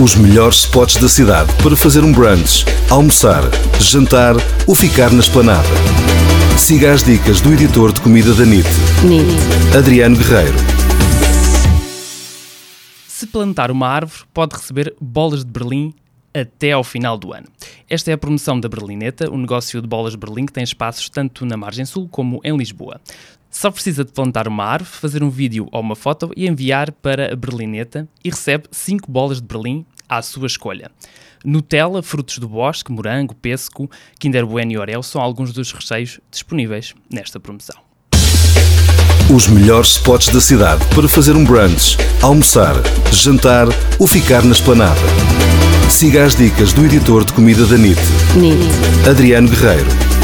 Os melhores spots da cidade para fazer um brunch, almoçar, jantar ou ficar na esplanada. Siga as dicas do editor de comida da NIT, NIT. Adriano Guerreiro. Se plantar uma árvore, pode receber bolas de Berlim até ao final do ano. Esta é a promoção da Berlineta, o negócio de bolas de Berlim que tem espaços tanto na margem sul como em Lisboa. Só precisa de plantar uma árvore, fazer um vídeo ou uma foto e enviar para a Berlineta e recebe 5 bolas de Berlim à sua escolha. Nutella, frutos do bosque, morango, pêssego, Kinder Bueno e Oreo são alguns dos recheios disponíveis nesta promoção. Os melhores spots da cidade para fazer um brunch, almoçar, jantar ou ficar na esplanada. Siga as dicas do editor de comida da NIT, NIT. Adriano Guerreiro.